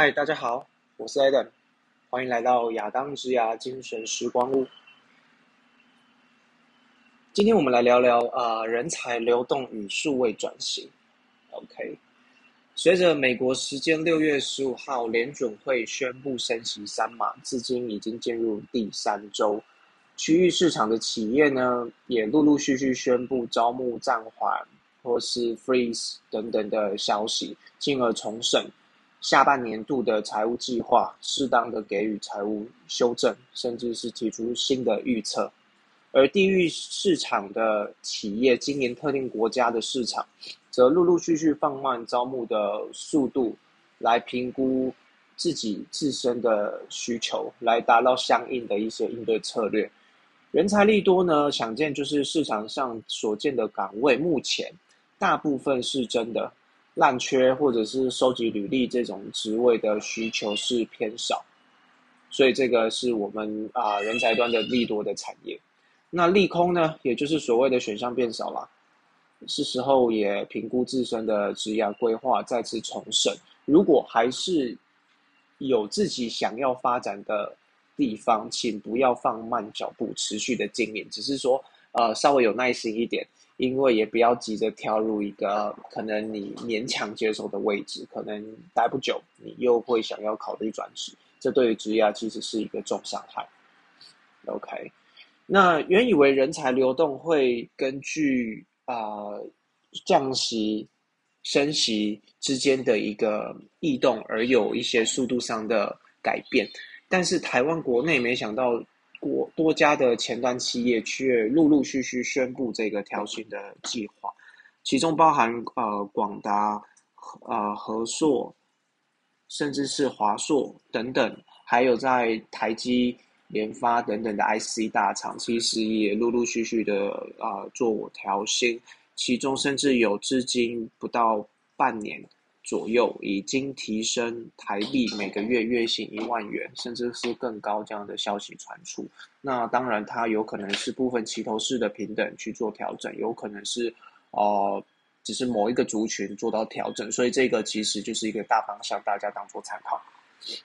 嗨，大家好，我是 Adam，欢迎来到亚当之牙精神时光屋。今天我们来聊聊啊，人才流动与数位转型。OK，随着美国时间六月十五号联准会宣布升息三码，至今已经进入第三周。区域市场的企业呢，也陆陆续续宣布招募暂缓或是 freeze 等等的消息，进而重审下半年度的财务计划，适当的给予财务修正，甚至是提出新的预测。而地域市场的企业，今年特定国家的市场，则陆陆续续放慢招募的速度，来评估自己自身的需求，来达到相应的一些应对策略。人才力多呢，想见就是市场上所见的岗位，目前大部分是真的烂缺，或者是收集履历这种职位的需求是偏少，所以这个是我们啊人才端的利多的产业。那利空呢，也就是所谓的选项变少了，是时候也评估自身的职业规划，再次重审。如果还是有自己想要发展的。地方，请不要放慢脚步，持续的经营。只是说，呃，稍微有耐心一点，因为也不要急着跳入一个可能你勉强接受的位置，可能待不久，你又会想要考虑转职，这对于职业其实是一个重伤害。OK，那原以为人才流动会根据啊降息、升息之间的一个异动而有一些速度上的改变。但是台湾国内没想到，国多家的前端企业却陆陆续续宣布这个调薪的计划，其中包含呃广达、呃和硕，甚至是华硕等等，还有在台积、联发等等的 IC 大厂，其实也陆陆续续的啊做调薪，其中甚至有至今不到半年。左右已经提升台币每个月月薪一万元，甚至是更高这样的消息传出。那当然，它有可能是部分齐头式的平等去做调整，有可能是哦，只是某一个族群做到调整。所以这个其实就是一个大方向，大家当做参考。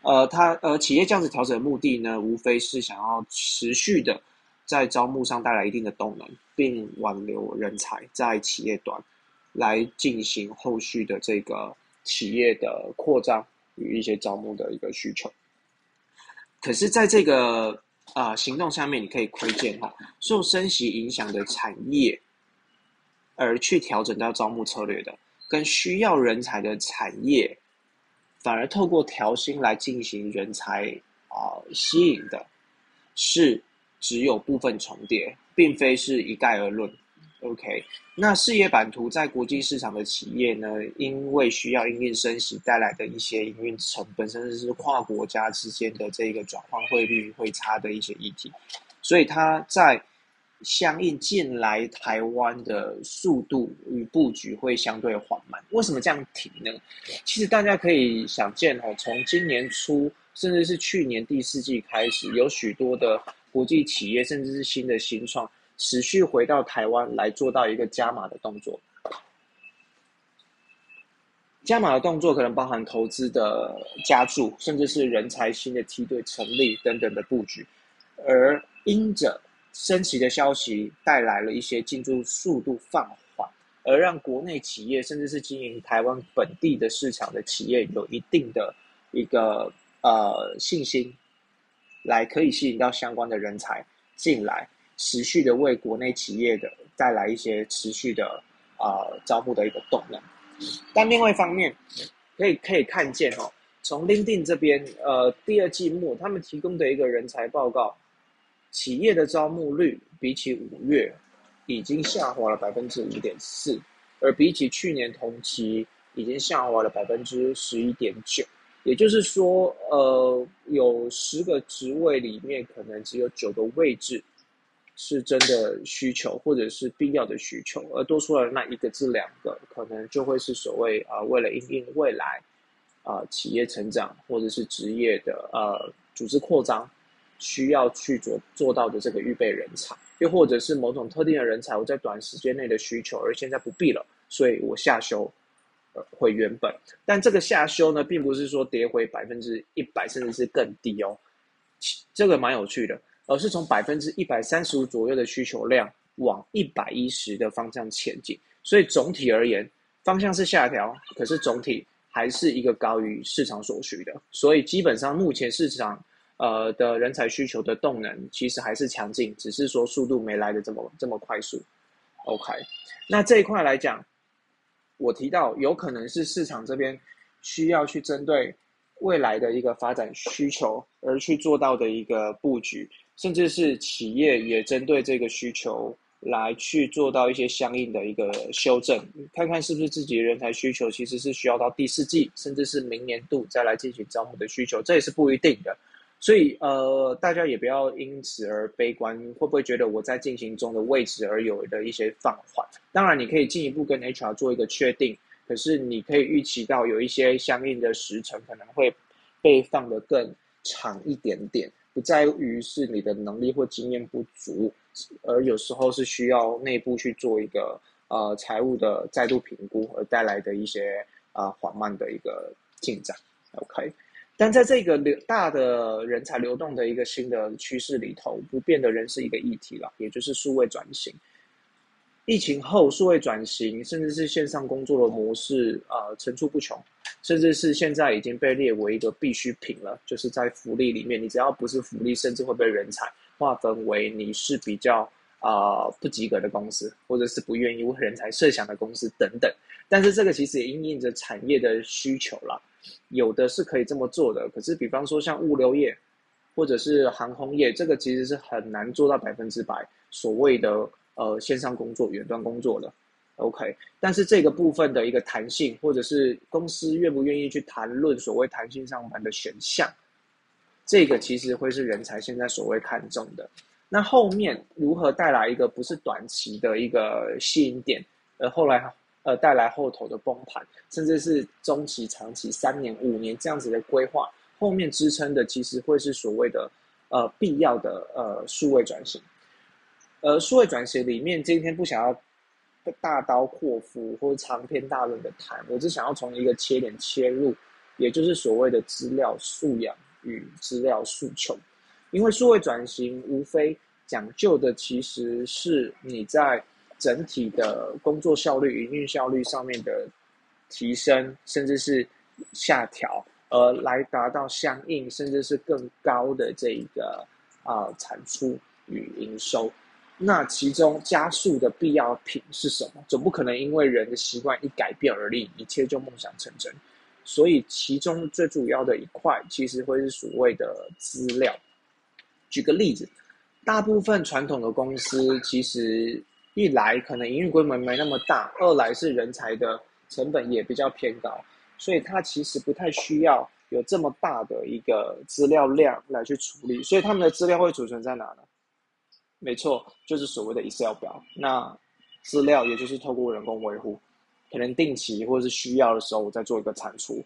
呃，它呃，企业这样子调整的目的呢，无非是想要持续的在招募上带来一定的动能，并挽留人才，在企业端来进行后续的这个。企业的扩张与一些招募的一个需求，可是，在这个啊行动上面，你可以窥见哈，受升息影响的产业，而去调整到招募策略的，跟需要人才的产业，反而透过调薪来进行人才啊吸引的，是只有部分重叠，并非是一概而论。OK，那事业版图在国际市场的企业呢，因为需要因应升息带来的一些营运成本，甚至是跨国家之间的这个转换汇率会差的一些议题，所以它在相应进来台湾的速度与布局会相对缓慢。为什么这样提呢？其实大家可以想见哦，从今年初甚至是去年第四季开始，有许多的国际企业，甚至是新的新创。持续回到台湾来做到一个加码的动作，加码的动作可能包含投资的加注，甚至是人才新的梯队成立等等的布局。而因着升级的消息带来了一些进驻速度放缓，而让国内企业甚至是经营台湾本地的市场的企业有一定的一个呃信心，来可以吸引到相关的人才进来。持续的为国内企业的带来一些持续的啊招募的一个动能，但另外一方面，可以可以看见哦，从 LinkedIn 这边呃第二季末他们提供的一个人才报告，企业的招募率比起五月已经下滑了百分之五点四，而比起去年同期已经下滑了百分之十一点九，也就是说呃有十个职位里面可能只有九个位置。是真的需求，或者是必要的需求，而多出来那一个至两个，可能就会是所谓啊，为了应应未来啊企业成长，或者是职业的呃组织扩张，需要去做做到的这个预备人才，又或者是某种特定的人才，我在短时间内的需求，而现在不必了，所以我下修回原本。但这个下修呢，并不是说跌回百分之一百，甚至是更低哦。这个蛮有趣的，而是从百分之一百三十五左右的需求量往一百一十的方向前进。所以总体而言，方向是下调，可是总体还是一个高于市场所需的。所以基本上目前市场。呃的人才需求的动能其实还是强劲，只是说速度没来的这么这么快速。OK，那这一块来讲，我提到有可能是市场这边需要去针对未来的一个发展需求而去做到的一个布局，甚至是企业也针对这个需求来去做到一些相应的一个修正，看看是不是自己的人才需求其实是需要到第四季，甚至是明年度再来进行招募的需求，这也是不一定的。所以，呃，大家也不要因此而悲观，会不会觉得我在进行中的位置而有的一些放缓？当然，你可以进一步跟 HR 做一个确定，可是你可以预期到有一些相应的时程可能会被放得更长一点点，不在于是你的能力或经验不足，而有时候是需要内部去做一个呃财务的再度评估而带来的一些啊缓慢的一个进展。OK。但在这个流大的人才流动的一个新的趋势里头，不变的人是一个议题了，也就是数位转型。疫情后，数位转型甚至是线上工作的模式啊层出不穷，甚至是现在已经被列为一个必需品了。就是在福利里面，你只要不是福利，甚至会被人才划分为你是比较啊不及格的公司，或者是不愿意为人才设想的公司等等。但是这个其实也因应着产业的需求了。有的是可以这么做的，可是比方说像物流业，或者是航空业，这个其实是很难做到百分之百所谓的呃线上工作、远端工作的。OK，但是这个部分的一个弹性，或者是公司愿不愿意去谈论所谓弹性上班的选项，这个其实会是人才现在所谓看重的。那后面如何带来一个不是短期的一个吸引点，而后来。呃，带来后头的崩盘，甚至是中期、长期、三年、五年这样子的规划，后面支撑的其实会是所谓的呃必要的呃数位转型。呃数位转型里面，今天不想要大刀阔斧或者长篇大论的谈，我只想要从一个切点切入，也就是所谓的资料素养与资料诉求。因为数位转型无非讲究的其实是你在。整体的工作效率、营运效率上面的提升，甚至是下调，而来达到相应甚至是更高的这一个啊产出与营收。那其中加速的必要品是什么？总不可能因为人的习惯一改变而令一切就梦想成真。所以其中最主要的一块，其实会是所谓的资料。举个例子，大部分传统的公司其实。一来可能营运规模没那么大，二来是人才的成本也比较偏高，所以它其实不太需要有这么大的一个资料量来去处理，所以他们的资料会储存在哪呢？没错，就是所谓的 Excel 表。那资料也就是透过人工维护，可能定期或者是需要的时候我再做一个产出，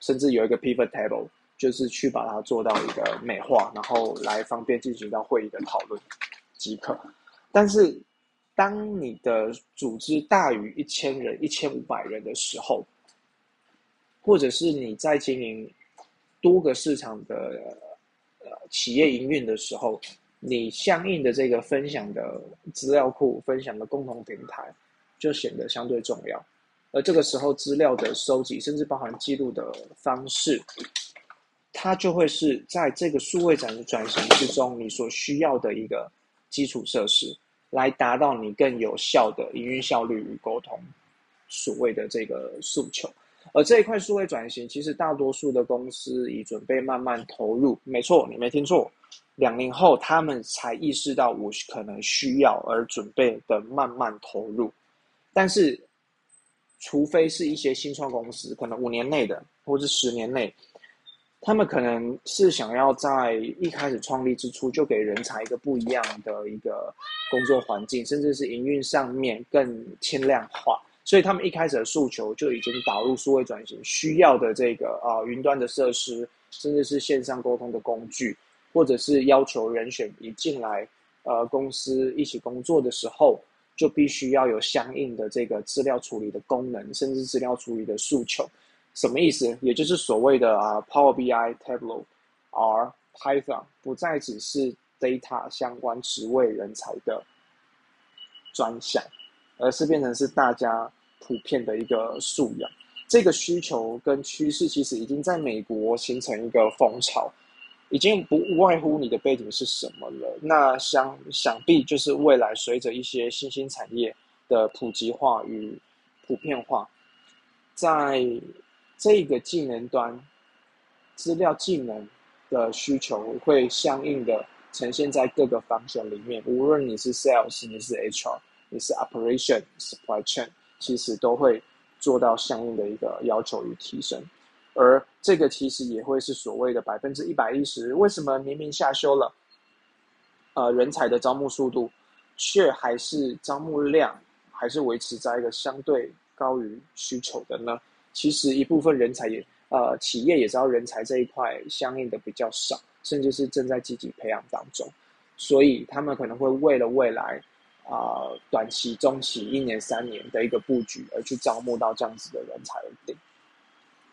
甚至有一个 Pivot Table，就是去把它做到一个美化，然后来方便进行到会议的讨论即可。但是当你的组织大于一千人、一千五百人的时候，或者是你在经营多个市场的呃企业营运的时候，你相应的这个分享的资料库、分享的共同平台就显得相对重要。而这个时候，资料的收集，甚至包含记录的方式，它就会是在这个数位转转型之中你所需要的一个基础设施。来达到你更有效的营运效率与沟通，所谓的这个诉求。而这一块数位转型，其实大多数的公司已准备慢慢投入。没错，你没听错，两年后他们才意识到我可能需要而准备的慢慢投入。但是，除非是一些新创公司，可能五年内的，或是十年内。他们可能是想要在一开始创立之初就给人才一个不一样的一个工作环境，甚至是营运上面更轻量化，所以他们一开始的诉求就已经导入数位转型需要的这个啊云端的设施，甚至是线上沟通的工具，或者是要求人选一进来呃公司一起工作的时候，就必须要有相应的这个资料处理的功能，甚至资料处理的诉求。什么意思？也就是所谓的啊，Power BI、Tableau、R、Python 不再只是 data 相关职位人才的专项，而是变成是大家普遍的一个素养。这个需求跟趋势其实已经在美国形成一个风潮，已经不外乎你的背景是什么了。那想想必就是未来随着一些新兴产业的普及化与普遍化，在这个技能端，资料技能的需求会相应的呈现在各个方向里面。无论你是 sales，你是 HR，你是 operation，supply chain，其实都会做到相应的一个要求与提升。而这个其实也会是所谓的百分之一百一十。为什么明明下修了，呃，人才的招募速度，却还是招募量还是维持在一个相对高于需求的呢？其实一部分人才也，呃，企业也知道人才这一块相应的比较少，甚至是正在积极培养当中，所以他们可能会为了未来，啊，短期、中期、一年、三年的一个布局而去招募到这样子的人才而定。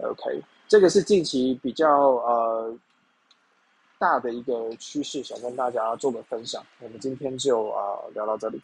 OK，这个是近期比较呃大的一个趋势，想跟大家做个分享。我们今天就啊聊到这里。